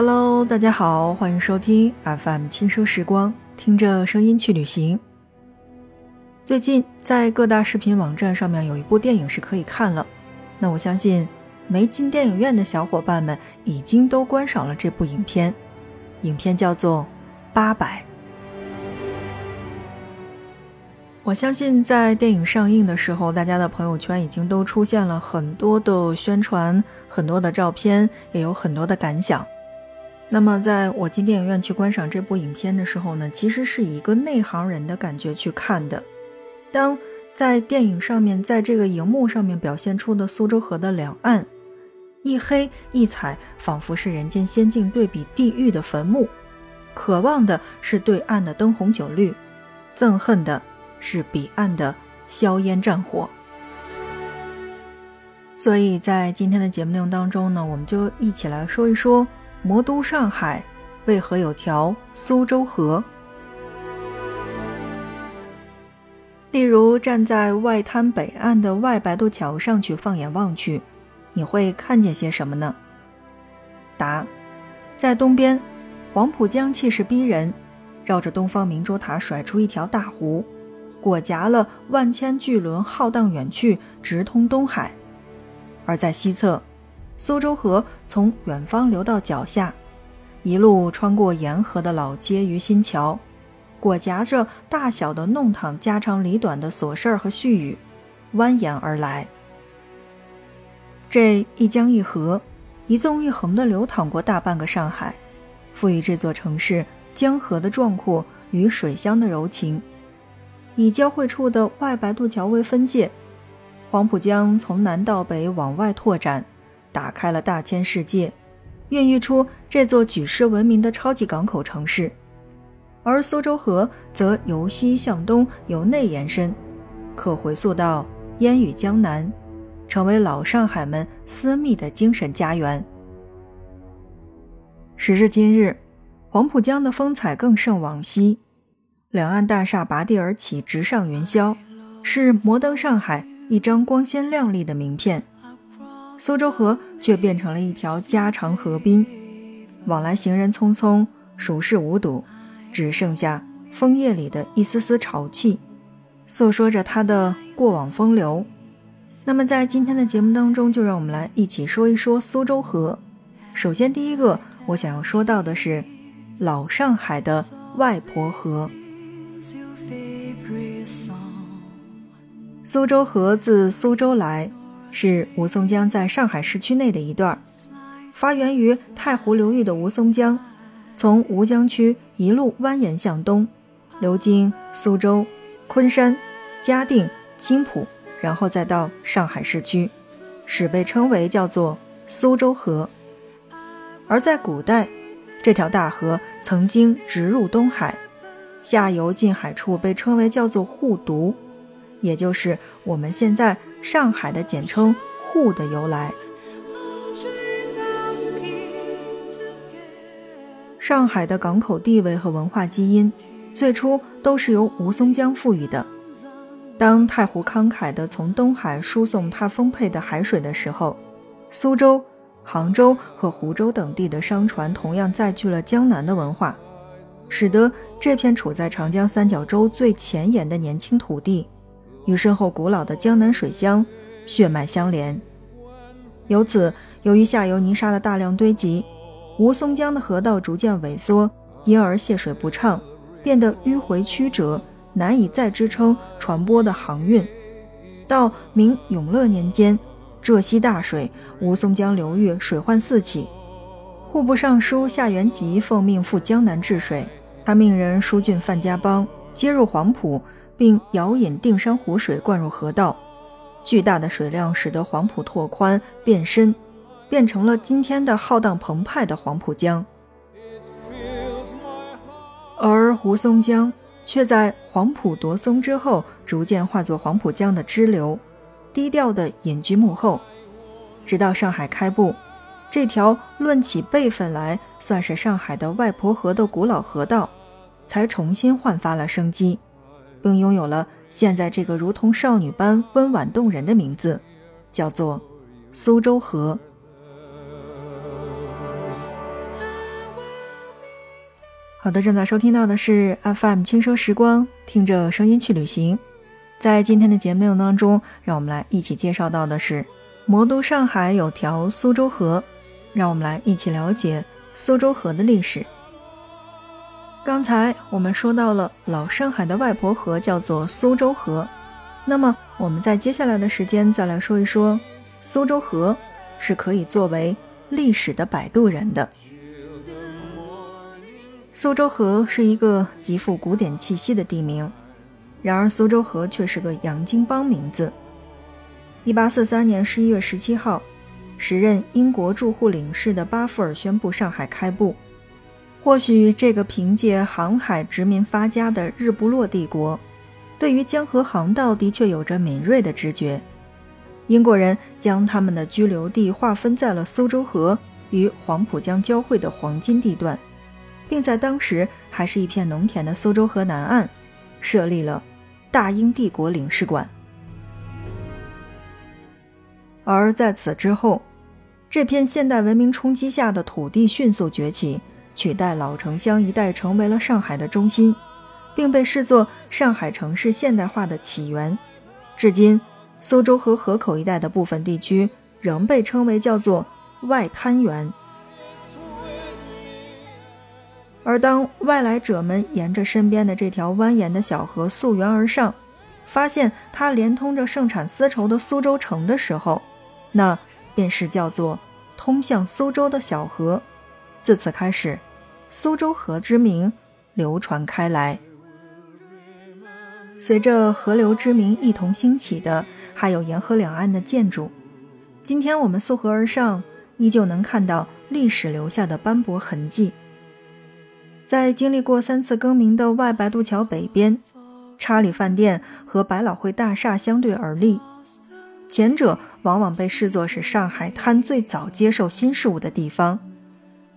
Hello，大家好，欢迎收听 FM 轻奢时光，听着声音去旅行。最近在各大视频网站上面有一部电影是可以看了，那我相信没进电影院的小伙伴们已经都观赏了这部影片，影片叫做《八百》。我相信在电影上映的时候，大家的朋友圈已经都出现了很多的宣传，很多的照片，也有很多的感想。那么，在我进电影院去观赏这部影片的时候呢，其实是以一个内行人的感觉去看的。当在电影上面，在这个荧幕上面表现出的苏州河的两岸，一黑一彩，仿佛是人间仙境对比地狱的坟墓，渴望的是对岸的灯红酒绿，憎恨的。是彼岸的硝烟战火，所以在今天的节目内容当中呢，我们就一起来说一说魔都上海为何有条苏州河。例如，站在外滩北岸的外白渡桥上去放眼望去，你会看见些什么呢？答：在东边，黄浦江气势逼人，绕着东方明珠塔甩出一条大湖。裹挟了万千巨轮浩荡远去，直通东海；而在西侧，苏州河从远方流到脚下，一路穿过沿河的老街与新桥，裹挟着大小的弄堂、家长里短的琐事儿和絮语，蜿蜒而来。这一江一河，一纵一横地流淌过大半个上海，赋予这座城市江河的壮阔与水乡的柔情。以交汇处的外白渡桥为分界，黄浦江从南到北往外拓展，打开了大千世界，孕育出这座举世闻名的超级港口城市。而苏州河则由西向东，由内延伸，可回溯到烟雨江南，成为老上海们私密的精神家园。时至今日，黄浦江的风采更胜往昔。两岸大厦拔地而起，直上云霄，是摩登上海一张光鲜亮丽的名片。苏州河却变成了一条家常河滨，往来行人匆匆，熟视无睹，只剩下枫叶里的一丝丝潮气，诉说着它的过往风流。那么，在今天的节目当中，就让我们来一起说一说苏州河。首先，第一个我想要说到的是老上海的外婆河。苏州河自苏州来，是吴淞江在上海市区内的一段。发源于太湖流域的吴淞江，从吴江区一路蜿蜒向东，流经苏州、昆山、嘉定、青浦，然后再到上海市区，史被称为叫做苏州河。而在古代，这条大河曾经直入东海，下游近海处被称为叫做沪渎。也就是我们现在上海的简称“沪”的由来。上海的港口地位和文化基因，最初都是由吴淞江赋予的。当太湖慷慨地从东海输送它丰沛的海水的时候，苏州、杭州和湖州等地的商船同样载去了江南的文化，使得这片处在长江三角洲最前沿的年轻土地。与深厚古老的江南水乡血脉相连，由此，由于下游泥沙的大量堆积，吴淞江的河道逐渐萎缩，因而泄水不畅，变得迂回曲折，难以再支撑船舶的航运。到明永乐年间，浙西大水，吴淞江流域水患四起，户部尚书夏元吉奉命赴江南治水，他命人疏浚范家浜，接入黄浦。并舀引定山湖水灌入河道，巨大的水量使得黄浦拓宽变深，变成了今天的浩荡澎湃的黄浦江。而吴淞江却在黄浦夺松之后，逐渐化作黄浦江的支流，低调的隐居幕后。直到上海开埠，这条论起辈分来算是上海的外婆河的古老河道，才重新焕发了生机。并拥有了现在这个如同少女般温婉动人的名字，叫做苏州河。好的，正在收听到的是 FM 轻奢时光，听着声音去旅行。在今天的节目当中，让我们来一起介绍到的是魔都上海有条苏州河，让我们来一起了解苏州河的历史。刚才我们说到了老上海的外婆河叫做苏州河，那么我们在接下来的时间再来说一说苏州河是可以作为历史的摆渡人的。苏州河是一个极富古典气息的地名，然而苏州河却是个洋泾浜名字。一八四三年十一月十七号，时任英国驻沪领事的巴富尔宣布上海开埠。或许这个凭借航海殖民发家的日不落帝国，对于江河航道的确有着敏锐的直觉。英国人将他们的居留地划分在了苏州河与黄浦江交汇的黄金地段。并在当时还是一片农田的苏州河南岸，设立了大英帝国领事馆。而在此之后，这片现代文明冲击下的土地迅速崛起，取代老城乡一带，成为了上海的中心，并被视作上海城市现代化的起源。至今，苏州河河口一带的部分地区仍被称为叫做外滩源。而当外来者们沿着身边的这条蜿蜒的小河溯源而上，发现它连通着盛产丝绸的苏州城的时候，那便是叫做通向苏州的小河。自此开始，苏州河之名流传开来。随着河流之名一同兴起的，还有沿河两岸的建筑。今天我们溯河而上，依旧能看到历史留下的斑驳痕迹。在经历过三次更名的外白渡桥北边，查理饭店和百老汇大厦相对而立。前者往往被视作是上海滩最早接受新事物的地方，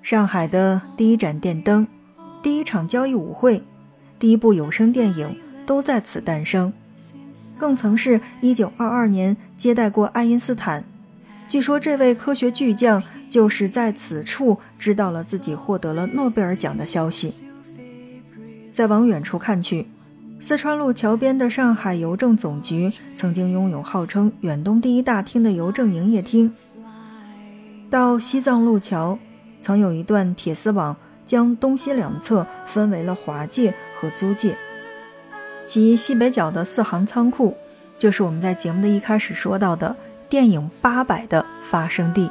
上海的第一盏电灯、第一场交易舞会、第一部有声电影都在此诞生。更曾是一九二二年接待过爱因斯坦，据说这位科学巨匠。就是在此处知道了自己获得了诺贝尔奖的消息。再往远处看去，四川路桥边的上海邮政总局曾经拥有号称远东第一大厅的邮政营业厅。到西藏路桥，曾有一段铁丝网将东西两侧分为了华界和租界。其西北角的四行仓库，就是我们在节目的一开始说到的电影《八佰》的发生地。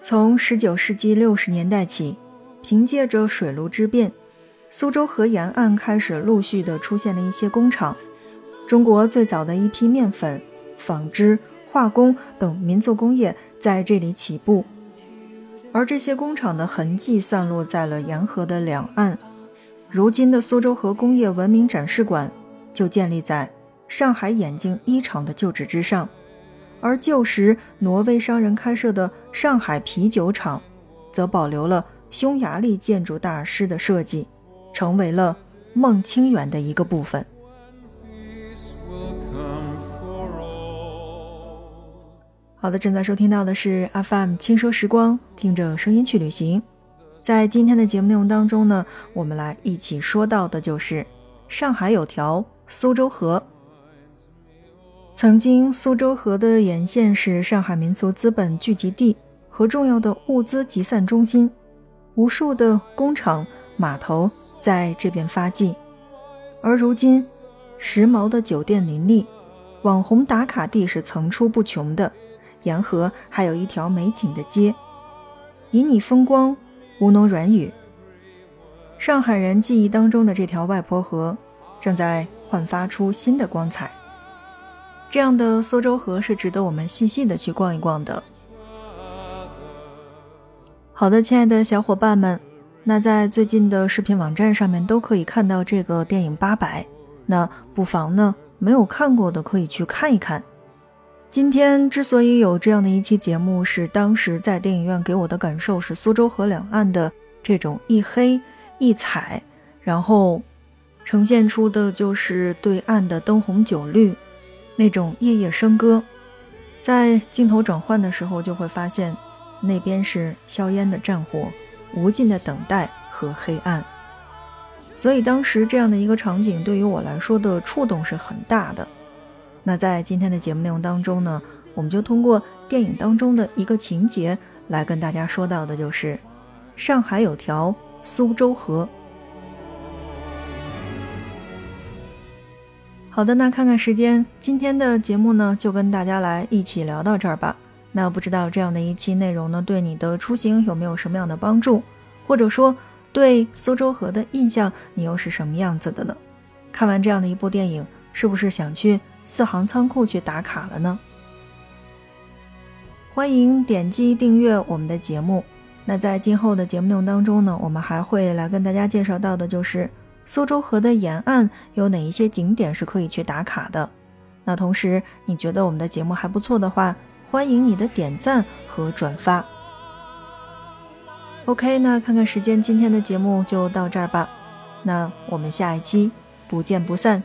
从十九世纪六十年代起，凭借着水陆之便，苏州河沿岸开始陆续的出现了一些工厂。中国最早的一批面粉、纺织、化工等民族工业在这里起步，而这些工厂的痕迹散落在了沿河的两岸。如今的苏州河工业文明展示馆就建立在上海眼镜一厂的旧址之上。而旧时挪威商人开设的上海啤酒厂，则保留了匈牙利建筑大师的设计，成为了孟清园的一个部分。好的，正在收听到的是 FM 轻奢时光，听着声音去旅行。在今天的节目内容当中呢，我们来一起说到的就是上海有条苏州河。曾经，苏州河的沿线是上海民族资本聚集地和重要的物资集散中心，无数的工厂、码头在这边发迹。而如今，时髦的酒店林立，网红打卡地是层出不穷的，沿河还有一条美景的街，旖旎风光，吴侬软语。上海人记忆当中的这条外婆河，正在焕发出新的光彩。这样的苏州河是值得我们细细的去逛一逛的。好的，亲爱的小伙伴们，那在最近的视频网站上面都可以看到这个电影《八佰》，那不妨呢没有看过的可以去看一看。今天之所以有这样的一期节目，是当时在电影院给我的感受是苏州河两岸的这种一黑一彩，然后呈现出的就是对岸的灯红酒绿。那种夜夜笙歌，在镜头转换的时候，就会发现，那边是硝烟的战火，无尽的等待和黑暗。所以当时这样的一个场景对于我来说的触动是很大的。那在今天的节目内容当中呢，我们就通过电影当中的一个情节来跟大家说到的，就是上海有条苏州河。好的，那看看时间，今天的节目呢就跟大家来一起聊到这儿吧。那不知道这样的一期内容呢，对你的出行有没有什么样的帮助，或者说对苏州河的印象你又是什么样子的呢？看完这样的一部电影，是不是想去四行仓库去打卡了呢？欢迎点击订阅我们的节目。那在今后的节目内容当中呢，我们还会来跟大家介绍到的就是苏州河的沿岸有哪一些景点是可以去打卡的。那同时，你觉得我们的节目还不错的话，欢迎你的点赞和转发。OK，那看看时间，今天的节目就到这儿吧。那我们下一期不见不散。